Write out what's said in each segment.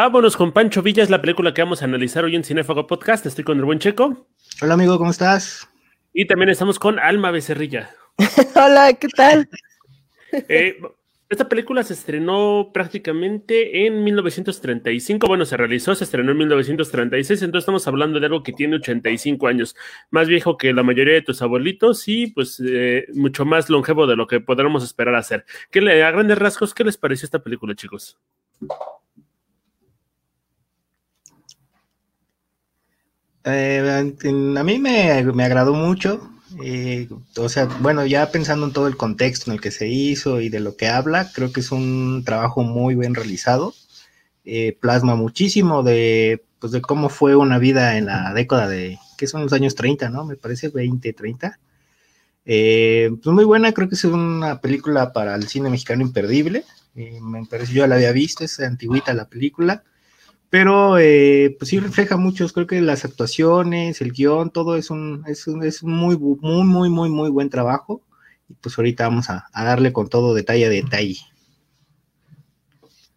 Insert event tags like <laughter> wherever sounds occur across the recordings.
Vámonos con Pancho Villa, es la película que vamos a analizar hoy en Cinefago Podcast. Estoy con el buen Checo. Hola amigo, ¿cómo estás? Y también estamos con Alma Becerrilla. <laughs> Hola, ¿qué tal? <laughs> Eh, esta película se estrenó prácticamente en 1935. Bueno, se realizó, se estrenó en 1936. Entonces estamos hablando de algo que tiene 85 años, más viejo que la mayoría de tus abuelitos y pues eh, mucho más longevo de lo que podremos esperar hacer. ¿Qué le, a grandes rasgos, ¿qué les pareció esta película, chicos? Eh, a mí me, me agradó mucho. Eh, o sea, bueno, ya pensando en todo el contexto en el que se hizo y de lo que habla, creo que es un trabajo muy bien realizado. Eh, plasma muchísimo de, pues, de cómo fue una vida en la década de, que son los años 30, ¿no? Me parece 20, 30. Eh, pues muy buena, creo que es una película para el cine mexicano imperdible. me parece, yo la había visto, es antiguita la película pero eh, pues sí refleja mucho, creo que las actuaciones, el guion, todo es un, es un, es muy, muy, muy, muy, muy buen trabajo. Y pues ahorita vamos a, darle con todo detalle a detalle.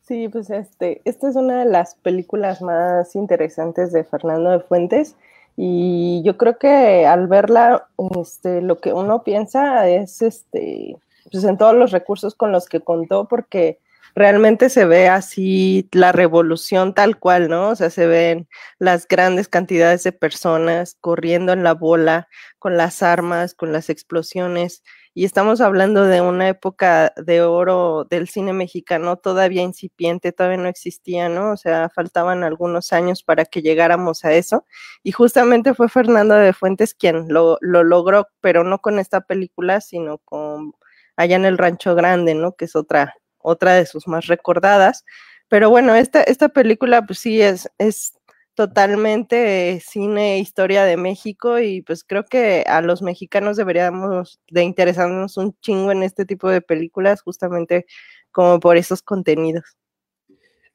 Sí, pues este, esta es una de las películas más interesantes de Fernando de Fuentes. Y yo creo que al verla, este, lo que uno piensa es este, pues en todos los recursos con los que contó, porque realmente se ve así la revolución tal cual, ¿no? O sea, se ven las grandes cantidades de personas corriendo en la bola, con las armas, con las explosiones. Y estamos hablando de una época de oro del cine mexicano todavía incipiente, todavía no existía, ¿no? O sea, faltaban algunos años para que llegáramos a eso. Y justamente fue Fernando de Fuentes quien lo, lo logró, pero no con esta película, sino con allá en el Rancho Grande, ¿no? Que es otra, otra de sus más recordadas. Pero bueno, esta, esta película pues sí es, es totalmente cine historia de México y pues creo que a los mexicanos deberíamos de interesarnos un chingo en este tipo de películas justamente como por esos contenidos.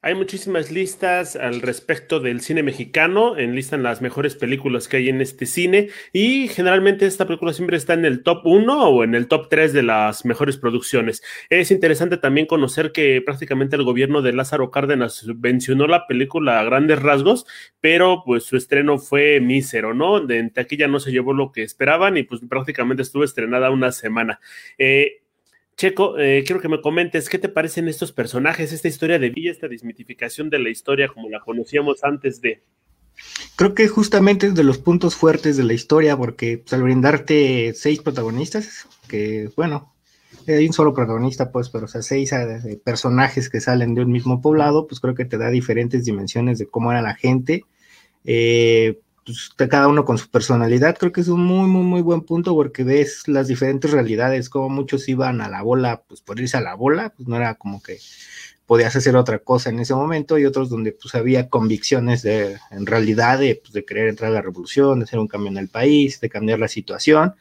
Hay muchísimas listas al respecto del cine mexicano, enlistan las mejores películas que hay en este cine y generalmente esta película siempre está en el top 1 o en el top 3 de las mejores producciones. Es interesante también conocer que prácticamente el gobierno de Lázaro Cárdenas subvencionó la película a grandes rasgos, pero pues su estreno fue mísero, ¿no? De en taquilla no se llevó lo que esperaban y pues prácticamente estuvo estrenada una semana. Eh, Checo, eh, quiero que me comentes qué te parecen estos personajes, esta historia de Villa, esta desmitificación de la historia como la conocíamos antes de. Creo que justamente es de los puntos fuertes de la historia, porque pues, al brindarte seis protagonistas, que bueno, hay un solo protagonista, pues, pero o sea, seis eh, personajes que salen de un mismo poblado, pues creo que te da diferentes dimensiones de cómo era la gente. Eh, pues, cada uno con su personalidad, creo que es un muy, muy, muy buen punto porque ves las diferentes realidades, como muchos iban a la bola, pues por irse a la bola, pues no era como que podías hacer otra cosa en ese momento y otros donde pues había convicciones de, en realidad, de, pues, de querer entrar a la revolución, de hacer un cambio en el país, de cambiar la situación.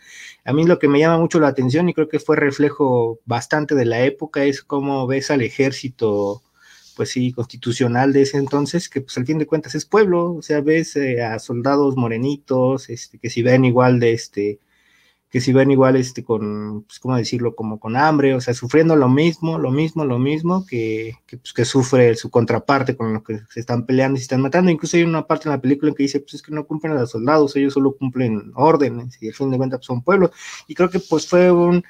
A mí lo que me llama mucho la atención y creo que fue reflejo bastante de la época es cómo ves al ejército pues sí, constitucional de ese entonces, que pues al fin de cuentas es pueblo, o sea, ves eh, a soldados morenitos, este, que si ven igual de este, que si ven igual este con, pues cómo decirlo, como con hambre, o sea, sufriendo lo mismo, lo mismo, lo mismo que, que, pues, sufre su contraparte con lo que se están peleando y se están matando. Incluso hay una parte en la película en que dice, pues es que no cumplen a los soldados, ellos solo cumplen órdenes y al fin de cuentas pues, son pueblos. Y creo que pues fue un,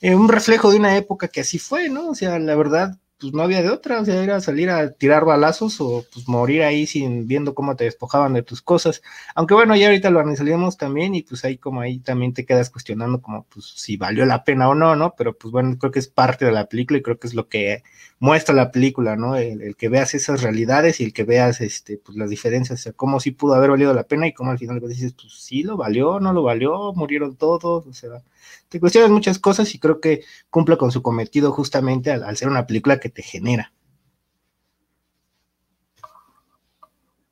eh, un reflejo de una época que así fue, ¿no? O sea, la verdad, pues no había de otra, o sea, era salir a tirar balazos o pues morir ahí sin viendo cómo te despojaban de tus cosas. Aunque bueno, ya ahorita lo analizamos también y pues ahí como ahí también te quedas cuestionando como pues si valió la pena o no, ¿no? Pero pues bueno, creo que es parte de la película y creo que es lo que muestra la película, ¿no? El, que veas esas realidades y el que veas este pues las diferencias, o sea, cómo sí pudo haber valido la pena y cómo al final dices, pues sí lo valió, no lo valió, murieron todos, o sea, te cuestionas muchas cosas y creo que cumple con su cometido justamente al, ser una película que te genera.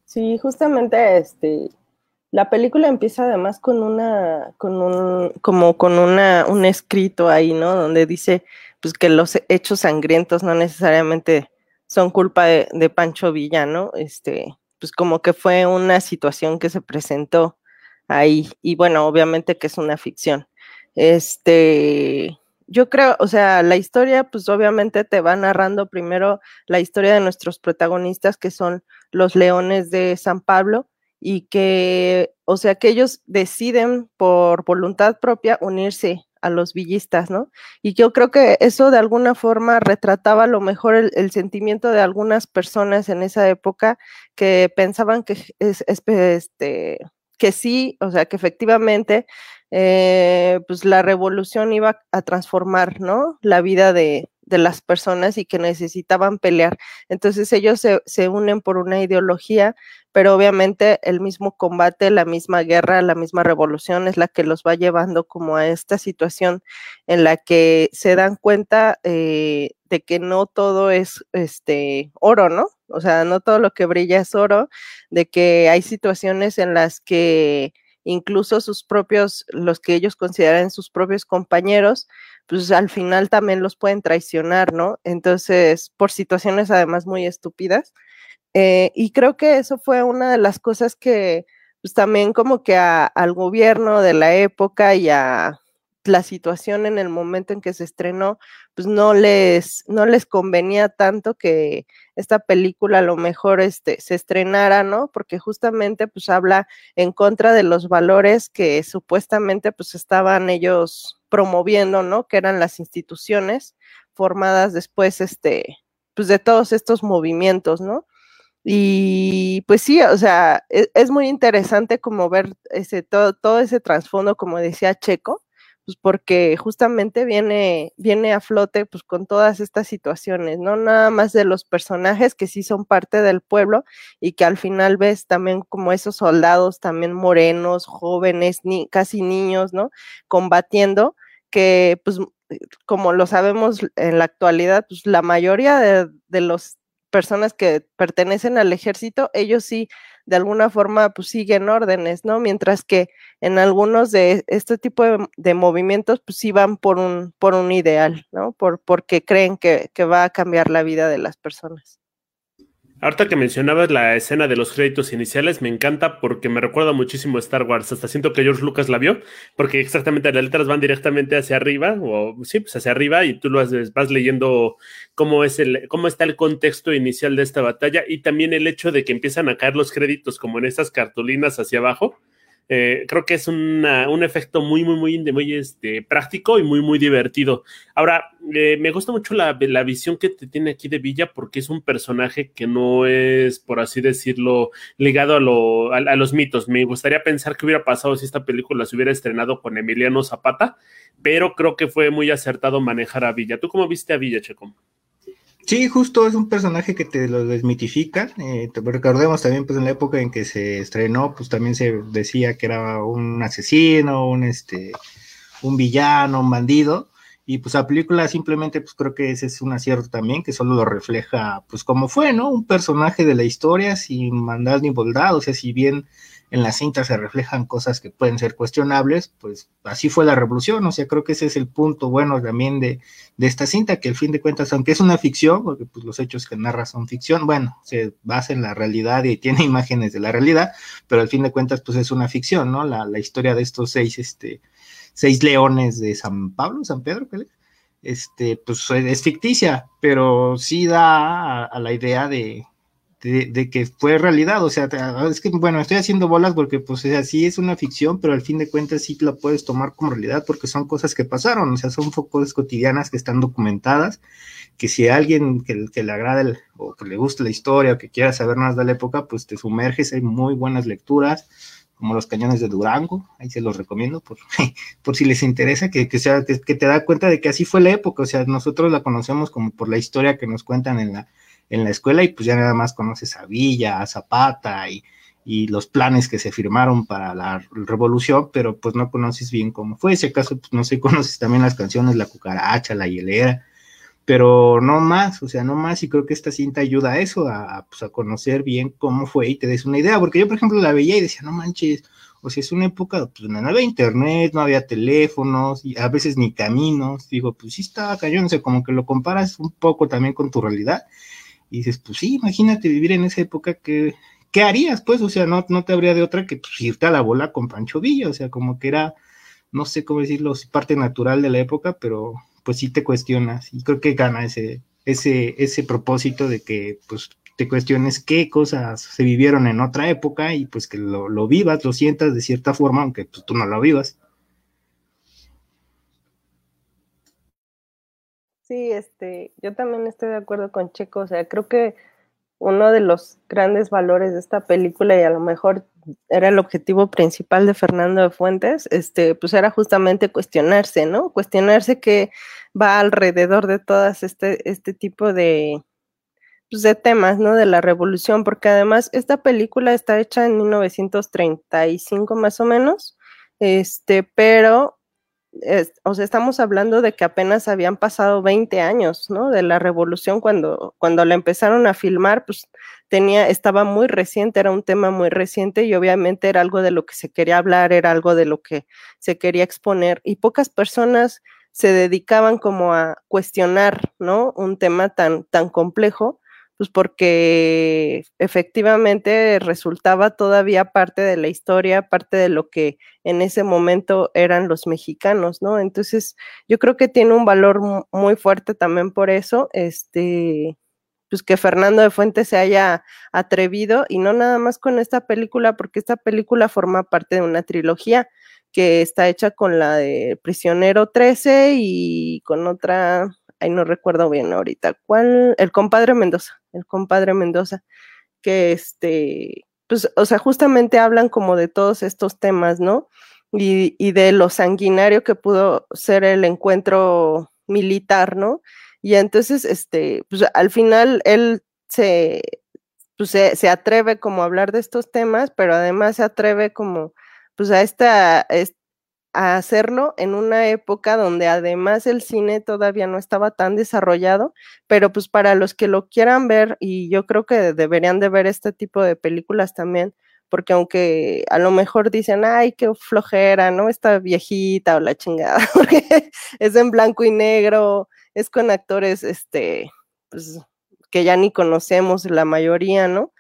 Sí, justamente este, la película empieza además con una, con un, como con una, un escrito ahí, ¿no? Donde dice, pues que los hechos sangrientos no necesariamente son culpa de, de Pancho Villa, ¿no? Este, pues como que fue una situación que se presentó ahí. Y bueno, obviamente que es una ficción. Este, yo creo, o sea, la historia, pues obviamente te va narrando primero la historia de nuestros protagonistas, que son los leones de San Pablo, y que, o sea, que ellos deciden por voluntad propia unirse a los villistas, ¿no? Y yo creo que eso de alguna forma retrataba a lo mejor el, sentimiento de algunas personas en esa época que pensaban que es, este, que sí, o sea, que efectivamente, eh, pues la revolución iba a transformar, ¿no? La vida de, de las personas y que necesitaban pelear. Entonces ellos se, se, unen por una ideología, pero obviamente el mismo combate, la misma guerra, la misma revolución es la que los va llevando como a esta situación en la que se dan cuenta eh, de que no todo es este oro, ¿no? O sea, no todo lo que brilla es oro, de que hay situaciones en las que incluso sus propios, los que ellos consideran sus propios compañeros, pues al final también los pueden traicionar, ¿no? Entonces, por situaciones además muy estúpidas. Eh, y creo que eso fue una de las cosas que, pues también como que al gobierno de la época y a la situación en el momento en que se estrenó, pues no les, no les convenía tanto que esta película a lo mejor este, se estrenara, ¿no? Porque justamente pues habla en contra de los valores que supuestamente pues estaban ellos promoviendo, ¿no? Que eran las instituciones formadas después, este, pues de todos estos movimientos, ¿no? Y pues sí, o sea, es, es muy interesante como ver ese, todo, todo ese trasfondo, como decía Checo, pues porque justamente viene, viene a flote pues con todas estas situaciones, no nada más de los personajes que sí son parte del pueblo y que al final ves también como esos soldados también morenos, jóvenes, ni, casi niños, ¿no? Combatiendo, que pues como lo sabemos en la actualidad, pues la mayoría de, de las personas que pertenecen al ejército, ellos sí de alguna forma pues siguen órdenes, ¿no? Mientras que en algunos de este tipo de, movimientos pues sí van por un, por un ideal, ¿no? Por, porque creen que, que va a cambiar la vida de las personas. Ahorita que mencionabas la escena de los créditos iniciales, me encanta porque me recuerda muchísimo a Star Wars. Hasta siento que George Lucas la vio, porque exactamente las letras van directamente hacia arriba, o sí, pues hacia arriba, y tú lo vas leyendo cómo, es el, cómo está el contexto inicial de esta batalla, y también el hecho de que empiezan a caer los créditos como en estas cartulinas hacia abajo eh, creo que es un efecto muy, muy, muy, muy este, práctico y muy, muy divertido. Ahora, eh, me gusta mucho la, visión que te tiene aquí de Villa porque es un personaje que no es, por así decirlo, ligado a, a, los mitos. Me gustaría pensar qué hubiera pasado si esta película se hubiera estrenado con Emiliano Zapata, pero creo que fue muy acertado manejar a Villa. ¿Tú cómo viste a Villa, Checo? Sí, justo es un personaje que te lo desmitifica. Eh, recordemos también, pues en la época en que se estrenó, pues también se decía que era un asesino, un este, un villano, un bandido. Y pues la película simplemente, pues creo que ese es un acierto también, que solo lo refleja, pues como fue, ¿no? Un personaje de la historia sin maldad ni bondad, o sea, si bien en la cinta se reflejan cosas que pueden ser cuestionables, pues así fue la revolución, o sea, creo que ese es el punto bueno también de, de esta cinta, que al fin de cuentas, aunque es una ficción, porque pues los hechos que narra son ficción, bueno, se basa en la realidad y tiene <laughs> imágenes de la realidad, pero al fin de cuentas, pues es una ficción, ¿no? La, la historia de estos seis, este, seis leones de San Pablo, San Pedro, ¿qué? Este, pues es ficticia, pero sí da a la idea de, de, que fue realidad, o sea, es que, bueno, estoy haciendo bolas porque, pues, así es una ficción, pero al fin de cuentas sí la puedes tomar como realidad porque son cosas que pasaron, o sea, son cosas cotidianas que están documentadas, que si a alguien que, le agrade o que le guste la historia o que quiera saber más de la época, pues te sumerges, hay muy buenas lecturas, como los cañones de Durango, ahí se los recomiendo por, <laughs> por si les interesa, que, que sea, que, que te da cuenta de que así fue la época, o sea, nosotros la conocemos como por la historia que nos cuentan en la en la escuela y pues ya nada más conoces a Villa, a Zapata y, los planes que se firmaron para la revolución, pero pues no conoces bien cómo fue. Si acaso, pues no sé, <laughs> conoces también las canciones La Cucaracha, La Hielera, pero no más, o sea, no más, y creo que esta cinta ayuda a eso, a, pues, a conocer bien cómo fue y te des una idea, porque yo, por ejemplo, la veía y decía, no manches, o sea, es una época, pues no había internet, no había teléfonos, y a veces ni caminos, digo, pues sí estaba cañón, o sea, como que lo comparas un poco también con tu realidad, y dices, pues sí, imagínate vivir en esa época que, ¿qué harías? Pues, o sea, no, no te habría de otra que pues, irte a la bola con Pancho Villa, o sea, como que era, no sé cómo decirlo, parte natural de la época, pero pues sí te cuestionas y creo que gana ese, ese, ese propósito de que pues te cuestiones qué cosas se vivieron en otra época y pues que lo, lo vivas, lo sientas de cierta forma, aunque pues, tú no lo vivas. Sí, este, yo también estoy de acuerdo con Checo, o sea, creo que uno de los grandes valores de esta película y a lo mejor era el objetivo principal de Fernando de Fuentes, este, pues era justamente cuestionarse, ¿no? Cuestionarse qué va alrededor de todas este, este tipo de, pues de temas, ¿no? De la revolución, porque además esta película está hecha en 1935 más o menos, este, pero o sea, estamos hablando de que apenas habían pasado 20 años, ¿no? De la revolución cuando, cuando la empezaron a filmar, pues tenía, estaba muy reciente, era un tema muy reciente y obviamente era algo de lo que se quería hablar, era algo de lo que se quería exponer y pocas personas se dedicaban como a cuestionar, ¿no? Un tema tan, tan complejo pues porque efectivamente resultaba todavía parte de la historia, parte de lo que en ese momento eran los mexicanos, ¿no? Entonces, yo creo que tiene un valor muy fuerte también por eso, este, pues que Fernando de Fuentes se haya atrevido y no nada más con esta película, porque esta película forma parte de una trilogía que está hecha con la de Prisionero 13 y con otra, ahí no recuerdo bien ahorita, ¿cuál? El compadre Mendoza, el compadre Mendoza, que este, pues, o sea, justamente hablan como de todos estos temas, ¿no? Y, y de lo sanguinario que pudo ser el encuentro militar, ¿no? Y entonces, este, pues al final él se, pues, se, atreve como a hablar de estos temas, pero además se atreve como, pues a esta, a hacerlo en una época donde además el cine todavía no estaba tan desarrollado, pero pues para los que lo quieran ver, y yo creo que deberían de ver este tipo de películas también, porque aunque a lo mejor dicen, ay, qué flojera, ¿no? Esta viejita o la chingada, <laughs> es en blanco y negro, es con actores, este, pues, que ya ni conocemos la mayoría, ¿no?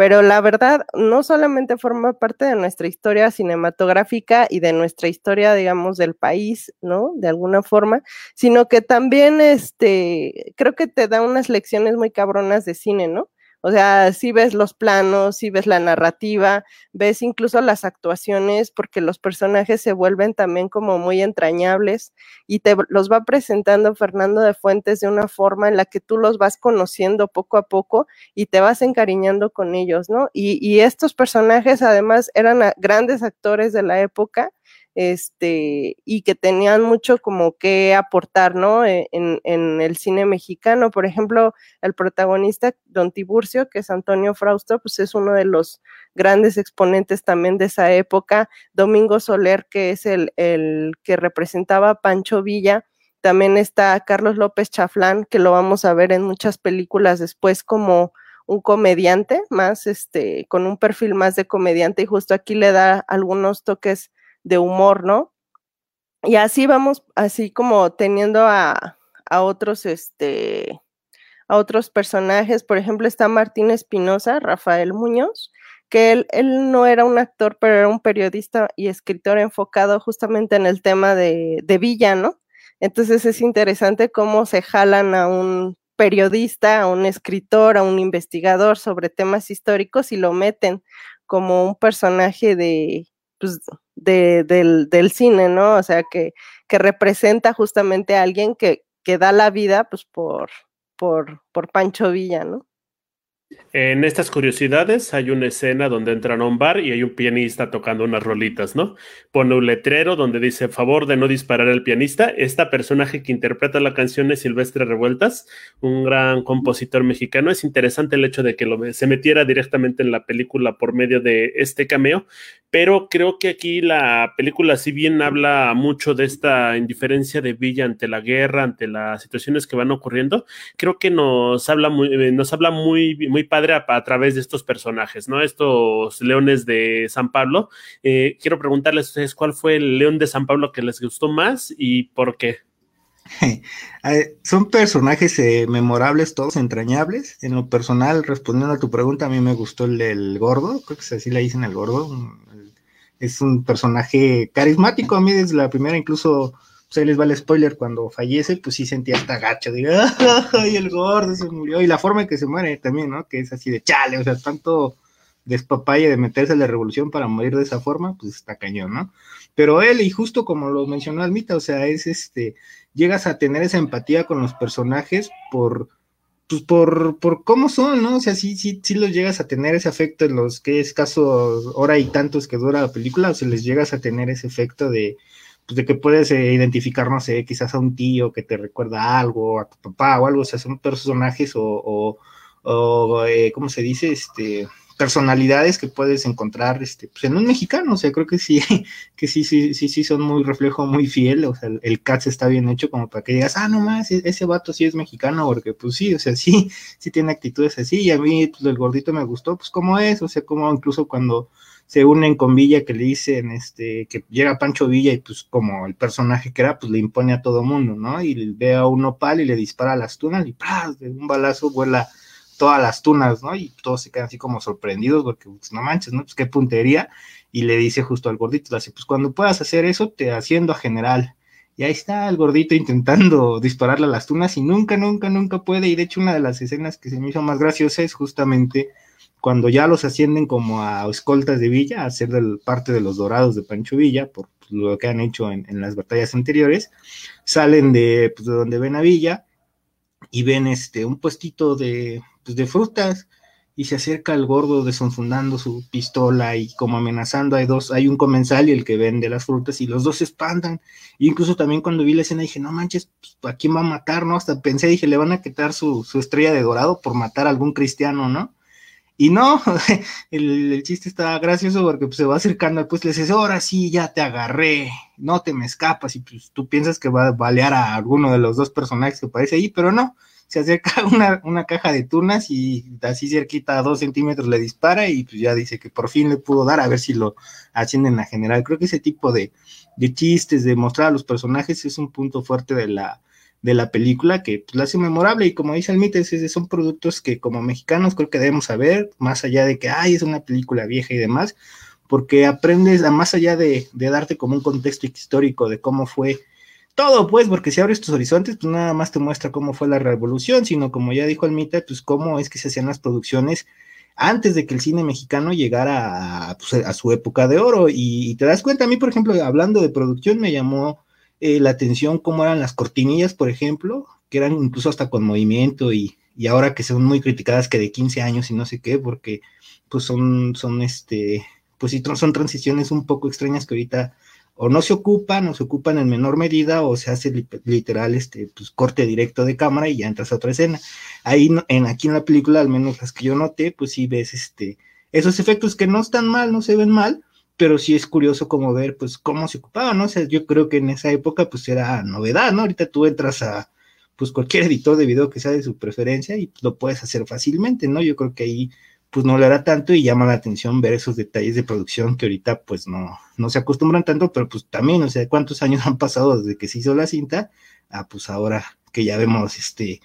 Pero la verdad no solamente forma parte de nuestra historia cinematográfica y de nuestra historia, digamos, del país, ¿no? De alguna forma, sino que también, este, creo que te da unas lecciones muy cabronas de cine, ¿no? O sea, si ves los planos, si ves la narrativa, ves incluso las actuaciones, porque los personajes se vuelven también como muy entrañables y te los va presentando Fernando de Fuentes de una forma en la que tú los vas conociendo poco a poco y te vas encariñando con ellos, ¿no? Y, y estos personajes además eran grandes actores de la época este, y que tenían mucho como que aportar, ¿no? E, en, el cine mexicano. Por ejemplo, el protagonista, Don Tiburcio, que es Antonio Frausto, pues es uno de los grandes exponentes también de esa época. Domingo Soler, que es el, el que representaba a Pancho Villa. También está Carlos López Chaflán, que lo vamos a ver en muchas películas después como un comediante, más este, con un perfil más de comediante, y justo aquí le da algunos toques de humor, ¿no? Y así vamos, así como teniendo a, a otros, este, a otros personajes. Por ejemplo, está Martín Espinosa, Rafael Muñoz, que él, él, no era un actor, pero era un periodista y escritor enfocado justamente en el tema de, de Villa, ¿no? Entonces es interesante cómo se jalan a un periodista, a un escritor, a un investigador sobre temas históricos y lo meten como un personaje de, pues, de, del, del, cine, ¿no? O sea, que, que representa justamente a alguien que, que da la vida, pues, por, por, por Pancho Villa, ¿no? En estas curiosidades hay una escena donde entran a un bar y hay un pianista tocando unas rolitas, ¿no? Pone un letrero donde dice favor de no disparar al pianista. Esta personaje que interpreta la canción es Silvestre Revueltas, un gran compositor mexicano. Es interesante el hecho de que lo, se metiera directamente en la película por medio de este cameo, pero creo que aquí la película, si bien habla mucho de esta indiferencia de Villa ante la guerra, ante las situaciones que van ocurriendo, creo que nos habla muy, eh, nos habla muy, muy padre a, través de estos personajes, ¿no? Estos leones de San Pablo. Eh, quiero preguntarles a ustedes cuál fue el león de San Pablo que les gustó más y por qué. <laughs> Son personajes eh, memorables, todos entrañables. En lo personal, respondiendo a tu pregunta, a mí me gustó el gordo, creo que así le dicen el gordo, es un personaje carismático. A mí desde la primera incluso pues ahí les va el spoiler, cuando fallece, pues sí sentía hasta gacho, digo, <laughs> ¡ay, el gordo se murió! Y la forma en que se muere también, ¿no? Que es así de chale, o sea, tanto despapalle de meterse a la revolución para morir de esa forma, pues está cañón, ¿no? Pero él, y justo como lo mencionó Almita, o sea, es este, llegas a tener esa empatía con los personajes por, pues por, por cómo son, ¿no? O sea, sí, sí, sí los llegas a tener ese efecto en los que es caso hora y tantos que dura la película, o sea, les llegas a tener ese efecto de, pues de que puedes eh, identificar, no sé, quizás a un tío que te recuerda algo, a tu papá o algo, o sea, son personajes o, o, eh, ¿cómo se dice? Este, personalidades que puedes encontrar este, pues en un mexicano, o sea, creo que sí, <laughs> que sí, sí, sí, sí son muy reflejo muy fiel, o sea, el, cast está bien hecho como para que digas, ah, no más, e-, ese vato sí es mexicano, porque pues sí, o sea, <laughs> sí, sí tiene actitudes así, y a mí pues, el gordito me gustó, pues como es, o sea, como incluso cuando se unen con Villa que le dicen, este, que llega Pancho Villa y pues como el personaje que era, pues le impone a todo mundo, ¿no? Y ve a un nopal y le dispara a las tunas y ¡pras! de un balazo vuela todas las tunas, ¿no? Y todos se quedan así como sorprendidos porque, pues, no manches, ¿no? Pues qué puntería. Y le dice justo al gordito, así, pues cuando puedas hacer eso, te haciendo a general. Y ahí está el gordito intentando <laughs> dispararle a las tunas y nunca, nunca, nunca puede. Y de hecho una de las escenas que se me hizo más graciosa es justamente cuando ya los ascienden como a escoltas de Villa, a ser del, parte de los dorados de Pancho Villa, por lo que han hecho en, en las batallas anteriores, salen de, pues, de donde ven a Villa y ven este un puestito de, pues, de frutas y se acerca el gordo desenfundando su pistola y como amenazando hay dos, hay un comensal y el que vende las frutas y los dos se espantan. Y incluso también cuando vi la escena dije, no manches, pues, ¿a quién va a matar? ¿No? Hasta pensé, dije, le van a quitar su, su estrella de dorado por matar a algún cristiano, ¿no? Y no, <laughs> el, el, chiste está gracioso porque pues, se va acercando, pues le dices, ahora sí, ya te agarré, no te me escapas, y pues tú piensas que va a balear a alguno de los dos personajes que aparece ahí, pero no, se acerca <laughs> una, una caja de tunas y así cerquita a dos centímetros le dispara y pues ya dice que por fin le pudo dar a ver si lo ascienden a general. Creo que ese tipo de, de chistes, de mostrar a los personajes es un punto fuerte de la, de la película que pues, la hace memorable y como dice el son productos que como mexicanos creo que debemos saber, más allá de que, ay, es una película vieja y demás, porque aprendes, a, más allá de, de darte como un contexto histórico de cómo fue todo, pues, porque si abres tus horizontes, pues nada más te muestra cómo fue la revolución, sino como ya dijo Almita, pues cómo es que se hacían las producciones antes de que el cine mexicano llegara a, pues, su época de oro. Y, y, te das cuenta, a mí, por ejemplo, hablando de producción, me llamó eh, la atención cómo eran las cortinillas, por ejemplo, que eran incluso hasta con movimiento y, y ahora que son muy criticadas que de 15 años y no sé qué, porque pues son, son este, pues sí, son transiciones un poco extrañas que ahorita o no se ocupan, o se ocupan en menor medida, o se hace literal este pues, corte directo de cámara y ya entras a otra escena. Ahí en aquí en la película, al menos las que yo noté, pues sí ves este esos efectos que no están mal, no se ven mal, pero sí es curioso como ver pues cómo se ocupaban, ¿no? O sea, yo creo que en esa época pues era novedad, ¿no? Ahorita tú entras a pues cualquier editor de video que sea de su preferencia y lo puedes hacer fácilmente, ¿no? Yo creo que ahí pues no le hará tanto y llama la atención ver esos detalles de producción que ahorita pues no, no se acostumbran tanto, pero pues también, o sea, cuántos <laughs> años han pasado desde que se hizo la cinta, a pues ahora que ya vemos este,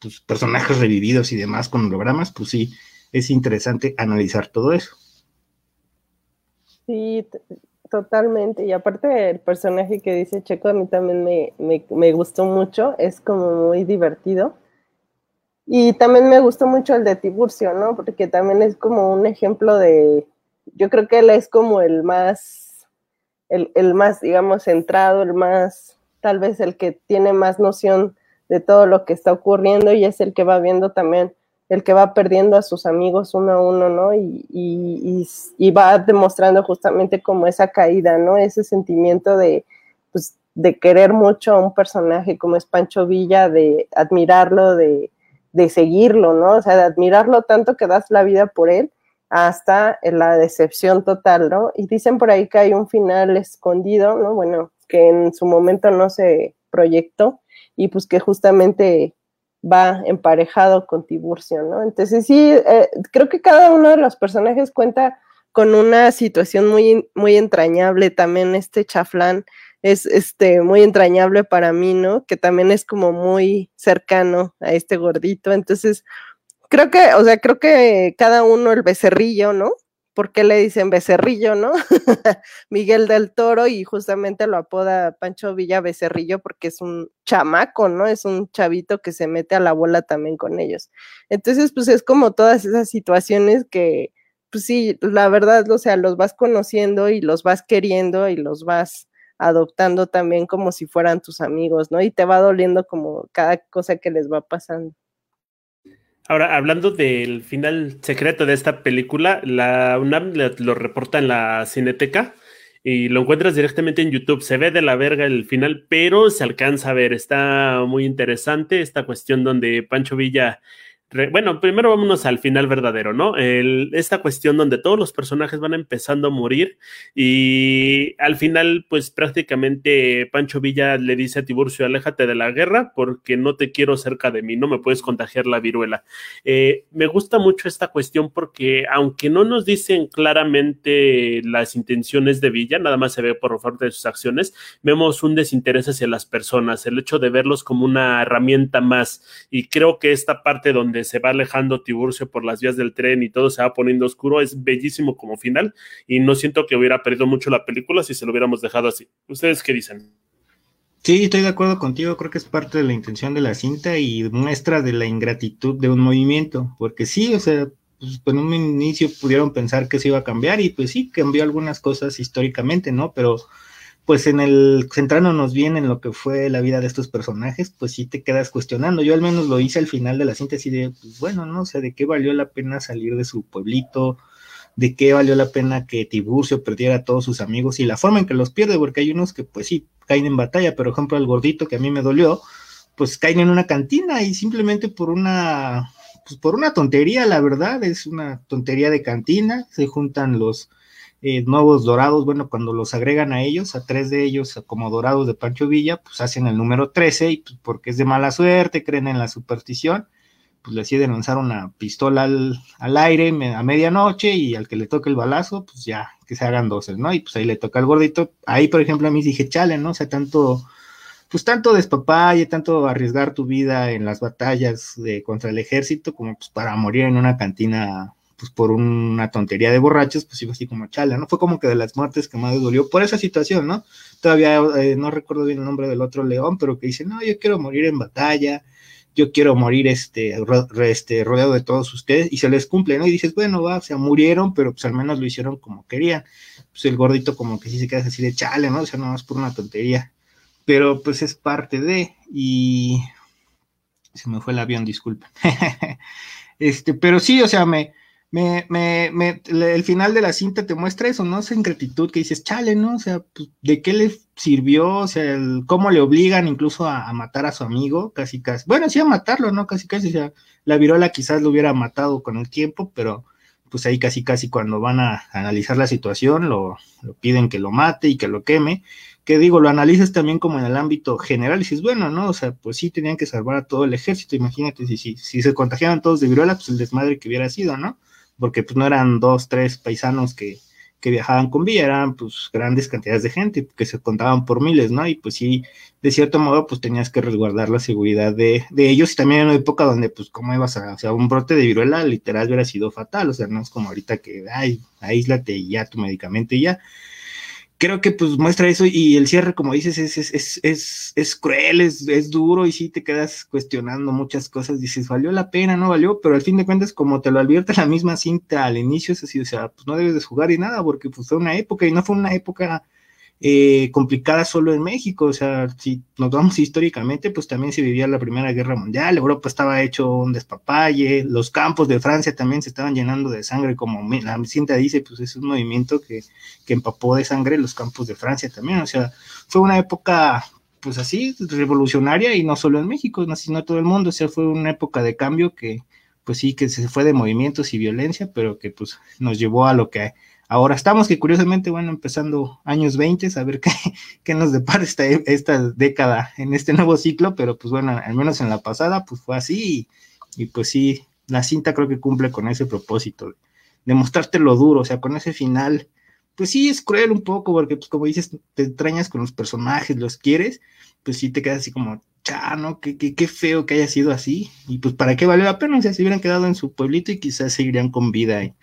pues personajes revividos y demás con hologramas, pues sí, es interesante analizar todo eso. Sí, totalmente. Y aparte el personaje que dice Checo a mí también me, me, me gustó mucho, es como muy divertido y también me gustó mucho el de Tiburcio, ¿no? Porque también es como un ejemplo de, yo creo que él es como el más, el, el, más, digamos, centrado, el más, tal vez el que tiene más noción de todo lo que está ocurriendo y es el que va viendo también, el que va perdiendo a sus amigos uno a uno, ¿no? Y, y, y, y va demostrando justamente como esa caída, ¿no? Ese sentimiento de, pues, de querer mucho a un personaje como es Pancho Villa, de admirarlo, de de seguirlo, ¿no? O sea, de admirarlo tanto que das la vida por él hasta la decepción total, ¿no? Y dicen por ahí que hay un final escondido, ¿no? Bueno, que en su momento no se proyectó y pues que justamente va emparejado con Tiburcio, ¿no? Entonces sí, eh, creo que cada uno de los personajes cuenta con una situación muy, muy entrañable, también este chaflán es este, muy entrañable para mí, ¿no? Que también es como muy cercano a este gordito. Entonces, creo que, o sea, creo que cada uno, el becerrillo, ¿no? Por qué le dicen becerrillo, ¿no? <laughs> Miguel del Toro y justamente lo apoda Pancho Villa Becerrillo porque es un chamaco, ¿no? Es un chavito que se mete a la bola también con ellos. Entonces, pues es como todas esas situaciones que, pues sí, la verdad, o sea, los vas conociendo y los vas queriendo y los vas adoptando también como si fueran tus amigos, ¿no? Y te va doliendo como cada cosa que les va pasando. Ahora, hablando del final secreto de esta película, la UNAM lo reporta en la Cineteca y lo encuentras directamente en YouTube. Se ve de la verga el final, pero se alcanza a ver. Está muy interesante esta cuestión donde Pancho Villa bueno, primero vámonos al final verdadero, ¿no? esta cuestión donde todos los personajes van empezando a morir y al final, pues prácticamente Pancho Villa le dice a Tiburcio, aléjate de la guerra porque no te quiero cerca de mí, no me puedes contagiar la viruela. Eh, me gusta mucho esta cuestión porque aunque no nos dicen claramente las intenciones de Villa, nada más se ve por parte de sus acciones, vemos un desinterés hacia las personas, el hecho de verlos como una herramienta más y creo que esta parte donde se va alejando Tiburcio por las vías del tren y todo se va poniendo oscuro, es bellísimo como final y no siento que hubiera perdido mucho la película si se lo hubiéramos dejado así. ¿Ustedes qué dicen? Sí, estoy de acuerdo contigo, creo que es parte de la intención de la cinta y muestra de la ingratitud de un movimiento, porque sí, o sea, pues, en un inicio pudieron pensar que se iba a cambiar y pues sí, cambió algunas cosas históricamente, ¿no? Pero pues en el centrándonos bien en lo que fue la vida de estos personajes, pues sí te quedas cuestionando. Yo al menos lo hice al final de la síntesis de, pues bueno, no sé, de qué valió la pena salir de su pueblito, de qué valió la pena que Tiburcio perdiera a todos sus amigos y la forma en que los pierde, porque hay unos que pues sí caen en batalla, pero ejemplo el gordito que a mí me dolió, pues caen en una cantina y simplemente por una, pues por una tontería, la verdad, es una tontería de cantina, se juntan los eh, nuevos dorados, bueno, cuando los agregan a ellos, a tres de ellos como dorados de Pancho Villa, pues hacen el número 13 y pues, porque es de mala suerte, creen en la superstición, pues deciden lanzar una pistola al, aire a medianoche y al que le toque el balazo, pues ya, que se hagan doces, ¿no? Y pues ahí le toca al gordito. Ahí, por ejemplo, a mí dije, chale, ¿no? O sea, tanto, pues tanto despapalle, tanto arriesgar tu vida en las batallas de, contra el ejército como pues para morir en una cantina pues por una tontería de borrachos, pues iba así como chala, ¿no? Fue como que de las muertes que más dolió por esa situación, ¿no? Todavía eh, no recuerdo bien el nombre del otro león, pero que dice, no, yo quiero morir en batalla, yo quiero morir este, este, rodeado de todos ustedes, y se les cumple, ¿no? Y dices, bueno, va, o sea, murieron, pero pues al menos lo hicieron como querían. Pues el gordito como que sí se queda así de chale, ¿no? O sea, no es por una tontería. Pero pues es parte de, y se me fue el avión, disculpen. <laughs> este, pero sí, o sea, me, me, me, me, el final de la cinta te muestra eso, ¿no? Esa ingratitud que dices, chale, ¿no? O sea, pues, ¿de qué le sirvió? O sea, cómo le obligan incluso a, matar a su amigo, casi, casi. Bueno, sí, a matarlo, ¿no? Casi, casi. O sea, la virola quizás lo hubiera matado con el tiempo, pero pues ahí casi, casi cuando van a analizar la situación, lo, lo piden que lo mate y que lo queme. Que digo, lo analizas también como en el ámbito general y dices, bueno, ¿no? O sea, pues sí tenían que salvar a todo el ejército. Imagínate si, si, si se contagiaban todos de viruela, pues el desmadre que hubiera sido, ¿no? Porque pues no eran dos, tres paisanos que, que viajaban con Villa, eran pues grandes cantidades de gente que se contaban por miles, ¿no? Y pues sí, de cierto modo, pues tenías que resguardar la seguridad de, de ellos. Y también en una época donde pues cómo ibas a, o sea, un brote de viruela literal hubiera sido fatal, o sea, no es como ahorita que, ay, aíslate y ya tu medicamento y ya, creo que pues muestra eso y el cierre, como dices, es, es, es, es, cruel, es, es duro y sí te quedas cuestionando muchas cosas, dices, valió la pena, no valió, pero al fin de cuentas, como te lo advierte la misma cinta al inicio, es así, o sea, pues no debes de jugar y nada, porque pues fue una época y no fue una época eh, complicada solo en México, o sea, si nos vamos históricamente, pues también se vivía la Primera Guerra Mundial, Europa estaba hecho un despapalle, los campos de Francia también se estaban llenando de sangre, como la cinta dice, pues es un movimiento que, que empapó de sangre los campos de Francia también, o sea, fue una época pues así, revolucionaria y no solo en México, sino todo el mundo, o sea, fue una época de cambio que pues sí, que se fue de movimientos y violencia, pero que pues nos llevó a lo que Ahora estamos que curiosamente, bueno, empezando años 20, a ver <laughs> qué, qué nos depara esta, esta década en este nuevo ciclo, pero pues bueno, al menos en la pasada, pues fue así y, pues sí, la cinta creo que cumple con ese propósito de, mostrarte lo duro, o sea, con ese final, pues sí es cruel un poco, porque pues como dices, te extrañas con los personajes, los quieres, pues sí te quedas así como, chano, qué, qué, qué feo que haya sido así, y pues para qué valió la pena, o sea, se hubieran quedado en su pueblito y quizás seguirían con vida. Y,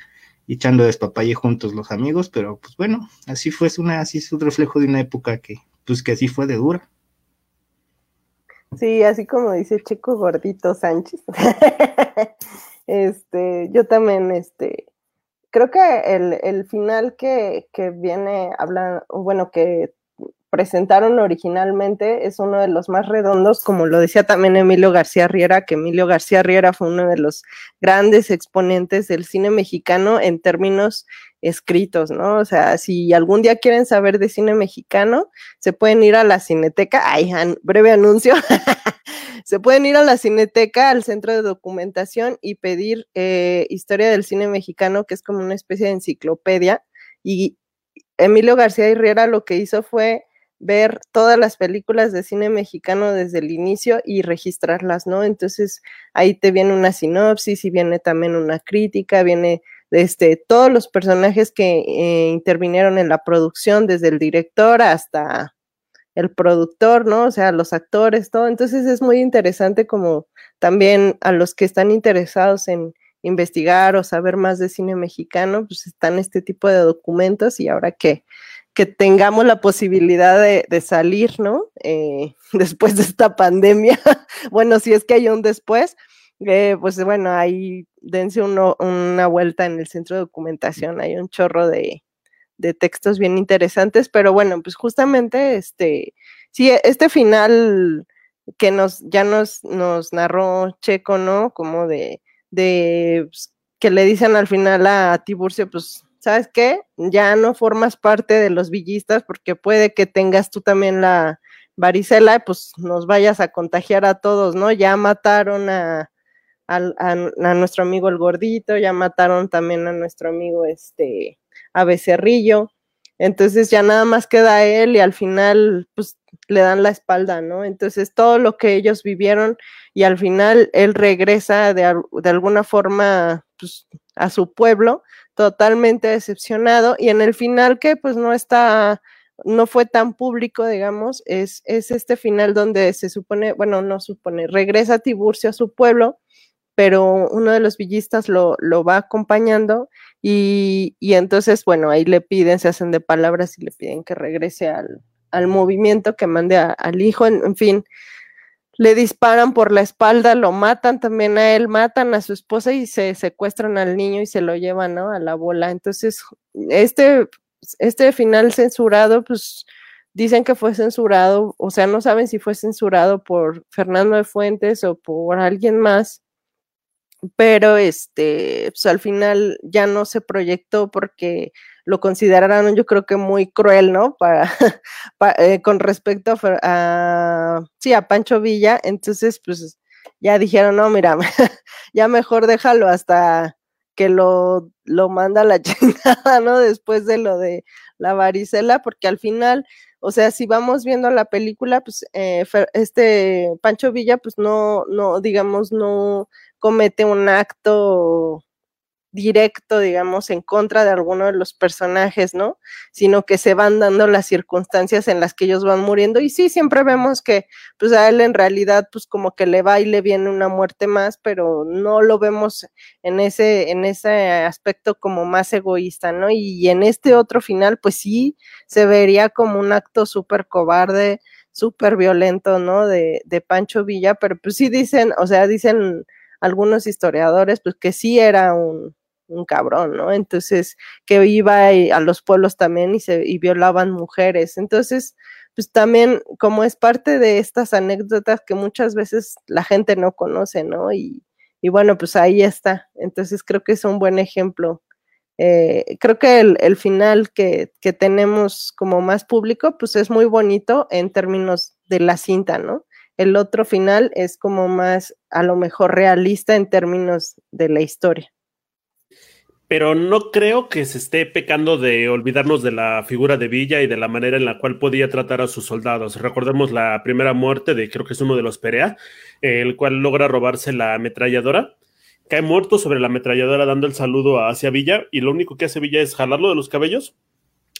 echando despapalle juntos los amigos, pero pues bueno, así fue, una, así es reflejo de una época que, pues que así fue de dura. Sí, así como dice Checo Gordito Sánchez. <laughs> este, yo también, este, creo que el, el final que, que viene, habla, bueno, que presentaron originalmente es uno de los más redondos, como lo decía también Emilio García Riera, que Emilio García Riera fue uno de los grandes exponentes del cine mexicano en términos escritos, ¿no? O sea, si algún día quieren saber de cine mexicano, se pueden ir a la cineteca, ay, breve anuncio, <laughs> se pueden ir a la cineteca, al centro de documentación y pedir eh, historia del cine mexicano, que es como una especie de enciclopedia, y Emilio García Riera lo que hizo fue ver todas las películas de cine mexicano desde el inicio y registrarlas, ¿no? Entonces ahí te viene una sinopsis y viene también una crítica, viene este, todos los personajes que eh, intervinieron en la producción, desde el director hasta el productor, ¿no? O sea, los actores, todo. Entonces es muy interesante como también a los que están interesados en investigar o saber más de cine mexicano, pues están este tipo de documentos y ahora que que tengamos la posibilidad de, salir, ¿no? Eh, <laughs> después de esta pandemia. <laughs> bueno, si es que hay un después, eh, pues bueno, ahí dense una vuelta en el centro de documentación, hay un chorro de, textos bien interesantes, pero bueno, pues justamente este, sí, este final que nos, ya nos, nos narró Checo, ¿no? Como de, de pues, que le dicen al final a Tiburcio, pues ¿sabes qué? Ya no formas parte de los villistas porque puede que tengas tú también la varicela, pues nos vayas a contagiar a todos, ¿no? Ya mataron a, nuestro amigo el gordito, ya mataron también a nuestro amigo este a Becerrillo, entonces ya nada más queda él y al final pues le dan la espalda, ¿no? Entonces todo lo que ellos vivieron y al final él regresa de, de alguna forma pues, a su pueblo totalmente decepcionado y en el final que pues no está, no fue tan público, digamos, es, es este final donde se supone, bueno, no supone, regresa Tiburcio a su pueblo, pero uno de los villistas lo, lo va acompañando y, y, entonces, bueno, ahí le piden, se hacen de palabras y le piden que regrese al, al movimiento, que mande al hijo, en fin, le disparan por la espalda, lo matan también a él, matan a su esposa y se secuestran al niño y se lo llevan ¿no? a la bola. Entonces, este, este final censurado, pues dicen que fue censurado, o sea, no saben si fue censurado por Fernando de Fuentes o por alguien más, pero este, pues al final ya no se proyectó porque lo consideraron yo creo que muy cruel, ¿no? Para, <laughs> eh, con respecto a, sí, a Pancho Villa, entonces pues ya dijeron, no, mira, <laughs> ya mejor déjalo hasta que lo, lo manda la <laughs> chingada, ¿no? Después de lo de la varicela, porque al final, o sea, si vamos viendo la película, pues eh, este Pancho Villa, pues no, no, digamos, no comete un acto directo, digamos, en contra de alguno de los personajes, ¿no? Sino que se van dando las circunstancias en las que ellos van muriendo. Y sí, siempre vemos que, pues a él en realidad, pues como que le va y le viene una muerte más, pero no lo vemos en ese, en ese aspecto como más egoísta, ¿no? Y en este otro final, pues sí, se vería como un acto súper cobarde, súper violento, ¿no? De, de Pancho Villa, pero pues sí dicen, o sea, dicen algunos historiadores, pues que sí era un, un cabrón, ¿no? Entonces, que iba a los pueblos también y se y violaban mujeres. Entonces, pues también como es parte de estas anécdotas que muchas veces la gente no conoce, ¿no? Y, y bueno, pues ahí está. Entonces creo que es un buen ejemplo. Eh, creo que el, el final que, que, tenemos como más público, pues es muy bonito en términos de la cinta, ¿no? El otro final es como más, a lo mejor, realista en términos de la historia pero no creo que se esté pecando de olvidarnos de la figura de Villa y de la manera en la cual podía tratar a sus soldados. Recordemos la primera muerte de, creo que es uno de los Perea, el cual logra robarse la ametralladora. Cae muerto sobre la ametralladora dando el saludo hacia Villa y lo único que hace Villa es jalarlo de los cabellos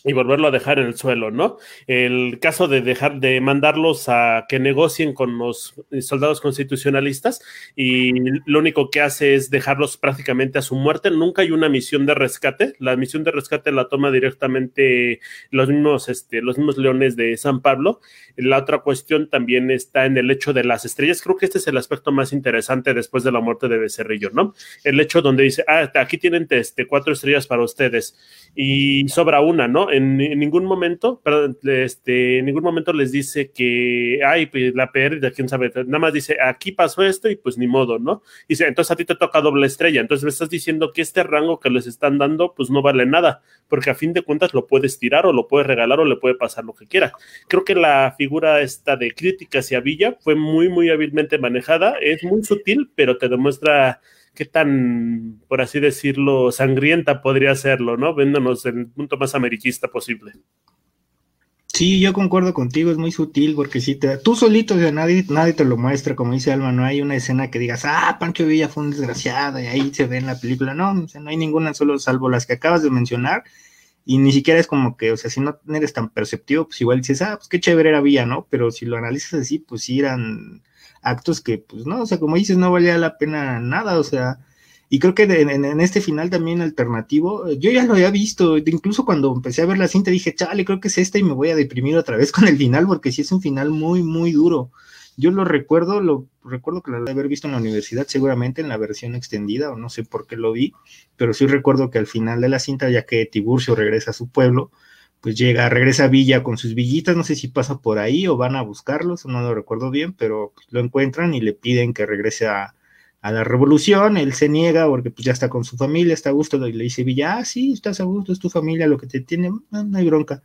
y volverlo a dejar en el suelo, ¿no? El caso de dejar de mandarlos a que negocien con los soldados constitucionalistas y lo único que hace es dejarlos prácticamente a su muerte. Nunca hay una misión de rescate. La misión de rescate la toma directamente los mismos, este, los mismos leones de San Pablo. La otra cuestión también está en el hecho de las estrellas. Creo que este es el aspecto más interesante después de la muerte de Becerrillo, ¿no? El hecho donde dice, ah, aquí tienen este, cuatro estrellas para ustedes y sobra una, ¿no? En, ningún momento, perdón, este, en ningún momento les dice que, ay, pues la pérdida, quién sabe, nada más dice, aquí pasó esto y pues ni modo, ¿no? Dice, entonces a ti te toca doble estrella, entonces me estás diciendo que este rango que les están dando, pues no vale nada, porque a fin de cuentas lo puedes tirar o lo puedes regalar o le puede pasar lo que quiera. Creo que la figura esta de crítica hacia Villa fue muy, muy hábilmente manejada, es muy sutil, pero te demuestra qué tan, por así decirlo, sangrienta podría serlo, ¿no? Véndonos el punto más ameriquista posible. Sí, yo concuerdo contigo, es muy sutil porque si te, tú solito, o nadie, nadie te lo muestra, como dice Alma, no hay una escena que digas, ah, Pancho Villa fue un desgraciado y ahí se ve en la película, no, no hay ninguna solo salvo las que acabas de mencionar y ni siquiera es como que, o sea, si no eres tan perceptivo, pues igual dices, ah, pues qué chévere era Villa, ¿no? Pero si lo analizas así, pues sí eran actos que, pues no, o sea, como dices, no valía la pena nada, o sea, y creo que en, este final también alternativo, yo ya lo había visto, incluso cuando empecé a ver la cinta dije, chale, creo que es esta y me voy a deprimir otra vez <laughs> con el final, porque sí es un final muy, muy duro. Yo lo recuerdo, lo recuerdo que lo de haber visto en la universidad, seguramente en la versión extendida, o no sé por qué lo vi, pero sí recuerdo que al final de la cinta, ya que Tiburcio regresa a su pueblo, pues llega, regresa a Villa con sus villitas, no sé si pasa por ahí o van a buscarlos, no lo recuerdo bien, pero pues, lo encuentran y le piden que regrese a, la revolución, él se niega porque pues ya está con su familia, está a gusto, y le dice Villa, ah, sí, estás a gusto, es tu familia, lo que te tiene, no, hay bronca.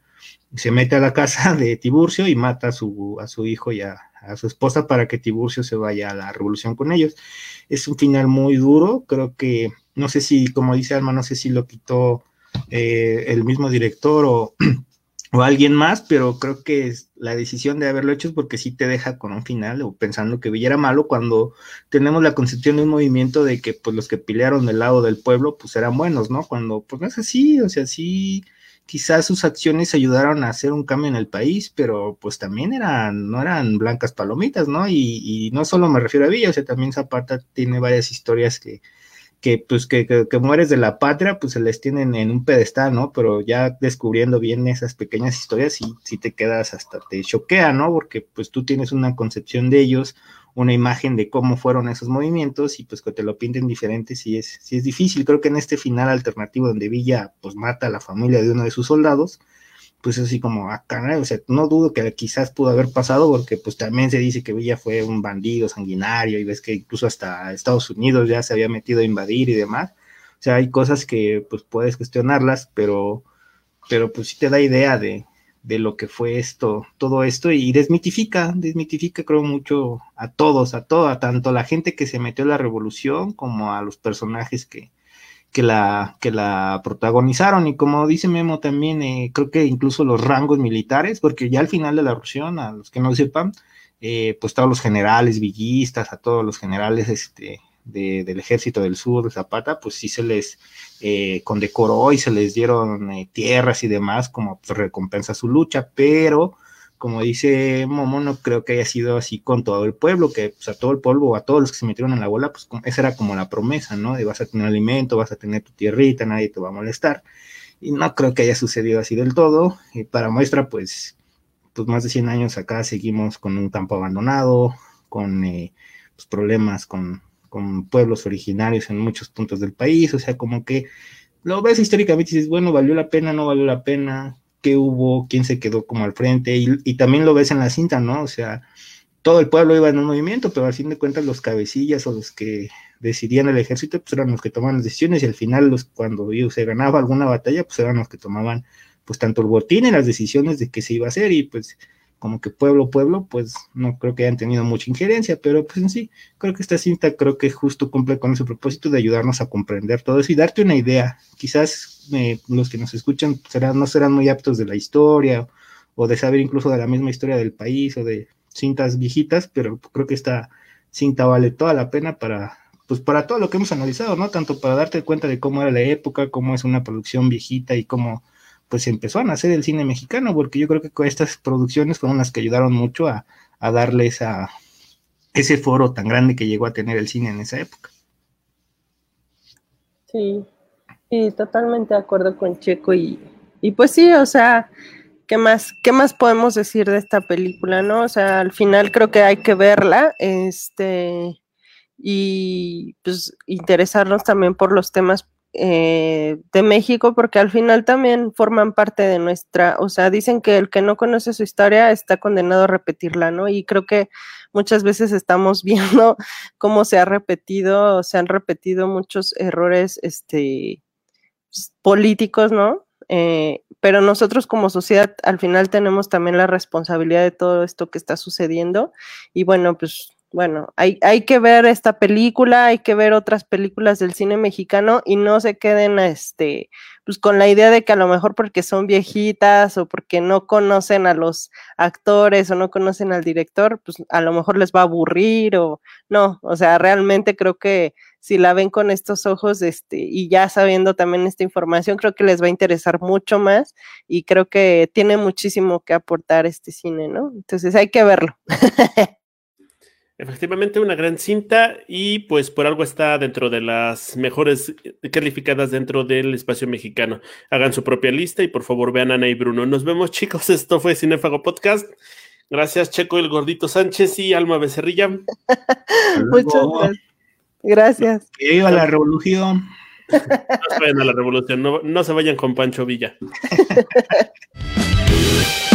se mete a la casa de Tiburcio y mata a su, a su hijo y a, a su esposa para que Tiburcio se vaya a la revolución con ellos. Es un final muy duro, creo que, no sé si, como dice Alma, no sé si lo quitó eh, el mismo director o, <clears throat> o, alguien más, pero creo que la decisión de haberlo hecho es porque sí te deja con un final o pensando que Villa era malo cuando tenemos la concepción de un movimiento de que pues los que pelearon del lado del pueblo pues eran buenos, ¿no? Cuando pues no es así, o sea, sí quizás sus acciones ayudaron a hacer un cambio en el país, pero pues también eran, no eran blancas palomitas, ¿no? Y, y no solo me refiero a Villa, o sea, también Zapata tiene varias historias que, que pues que, que, mueres de la patria, pues se les tienen en un pedestal, ¿no? Pero ya descubriendo bien esas pequeñas historias, y si te quedas hasta te choquea, ¿no? Porque pues tú tienes una concepción de ellos, una imagen de cómo fueron esos movimientos, y pues que te lo pinten diferente, sí es, sí es difícil. Creo que en este final alternativo donde Villa pues mata a la familia de uno de sus soldados, pues así como, ah, o sea, no dudo que quizás pudo haber pasado porque pues también se dice que Villa fue un bandido sanguinario y ves que incluso hasta Estados Unidos ya se había metido a invadir y demás. O sea, hay cosas que pues puedes cuestionarlas, pero, pero pues sí te da idea de, de lo que fue esto, todo esto y desmitifica, desmitifica creo mucho a todos, a tanto a la gente que se metió a la revolución como a los personajes que, que la, que la protagonizaron. Y como dice Memo también, eh, creo que incluso los rangos militares, porque ya al final de la erupción, a los que no sepan, eh, pues todos los generales villistas, a todos los generales este, del ejército del sur de Zapata, pues sí se les eh, condecoró y se les dieron tierras y demás como recompensa a su lucha, pero como dice Momo, no creo que haya sido así con todo el pueblo, que pues, a todo el polvo, a todos los que se metieron en la bola, pues esa era como la promesa, ¿no? De vas a tener alimento, vas a tener tu tierrita, nadie te va a molestar. Y no creo que haya sucedido así del todo. Y para muestra, pues, pues más de 100 años acá seguimos con un campo abandonado, con eh, pues, problemas con, con pueblos originarios en muchos puntos del país, o sea, como que lo ves históricamente y dices, bueno, valió la pena, no valió la pena, qué hubo, quién se quedó como al frente, y, también lo ves en la cinta, ¿no? O sea, todo el pueblo iba en un movimiento, pero al fin de cuentas los cabecillas o los que decidían el ejército, pues eran los que tomaban las decisiones, y al final, los, cuando se ganaba alguna batalla, pues eran los que tomaban, pues tanto el botín y las decisiones de qué se iba a hacer, y pues como que pueblo, pueblo, pues no creo que hayan tenido mucha injerencia, pero pues en sí, creo que esta cinta creo que justo cumple con ese propósito de ayudarnos a comprender todo eso y darte una idea. Quizás eh, los que nos escuchan serán, no serán muy aptos de la historia o de saber incluso de la misma historia del país o de cintas viejitas, pero creo que esta cinta vale toda la pena para, pues para todo lo que hemos analizado, ¿no? Tanto para darte cuenta de cómo era la época, cómo es una producción viejita y cómo pues empezó a nacer el cine mexicano, porque yo creo que estas producciones fueron las que ayudaron mucho a, a darle esa, ese foro tan grande que llegó a tener el cine en esa época. Sí, sí, totalmente de acuerdo con Checo y, y pues sí, o sea, ¿qué más, ¿qué más podemos decir de esta película, no? O sea, al final creo que hay que verla, este, y pues interesarnos también por los temas eh, de México, porque al final también forman parte de nuestra, o sea, dicen que el que no conoce su historia está condenado a repetirla, ¿no? Y creo que muchas veces estamos <laughs> viendo cómo se ha repetido, se han repetido muchos errores, este, políticos, ¿no? Eh, pero nosotros como sociedad al final tenemos también la responsabilidad de todo esto que está sucediendo y bueno, pues bueno, hay, hay que ver esta película, hay que ver otras películas del cine mexicano y no se queden este, pues con la idea de que a lo mejor porque son viejitas o porque no conocen a los actores o no conocen al director, pues a lo mejor les va a aburrir o no, o sea, realmente creo que si la ven con estos ojos este, y ya sabiendo también esta información, creo que les va a interesar mucho más y creo que tiene muchísimo que aportar este cine, ¿no? Entonces hay que verlo. <laughs> Efectivamente, una gran cinta y pues por algo está dentro de las mejores calificadas dentro del espacio mexicano. Hagan su propia lista y por favor vean a Ana y Bruno. Nos vemos <laughs> chicos, esto fue Cinefago Podcast. Gracias Checo el Gordito Sánchez y Alma Becerrilla. Muchas gracias. Gracias. Que viva la revolución. No se vayan a la revolución, no, no se vayan con Pancho Villa. <laughs>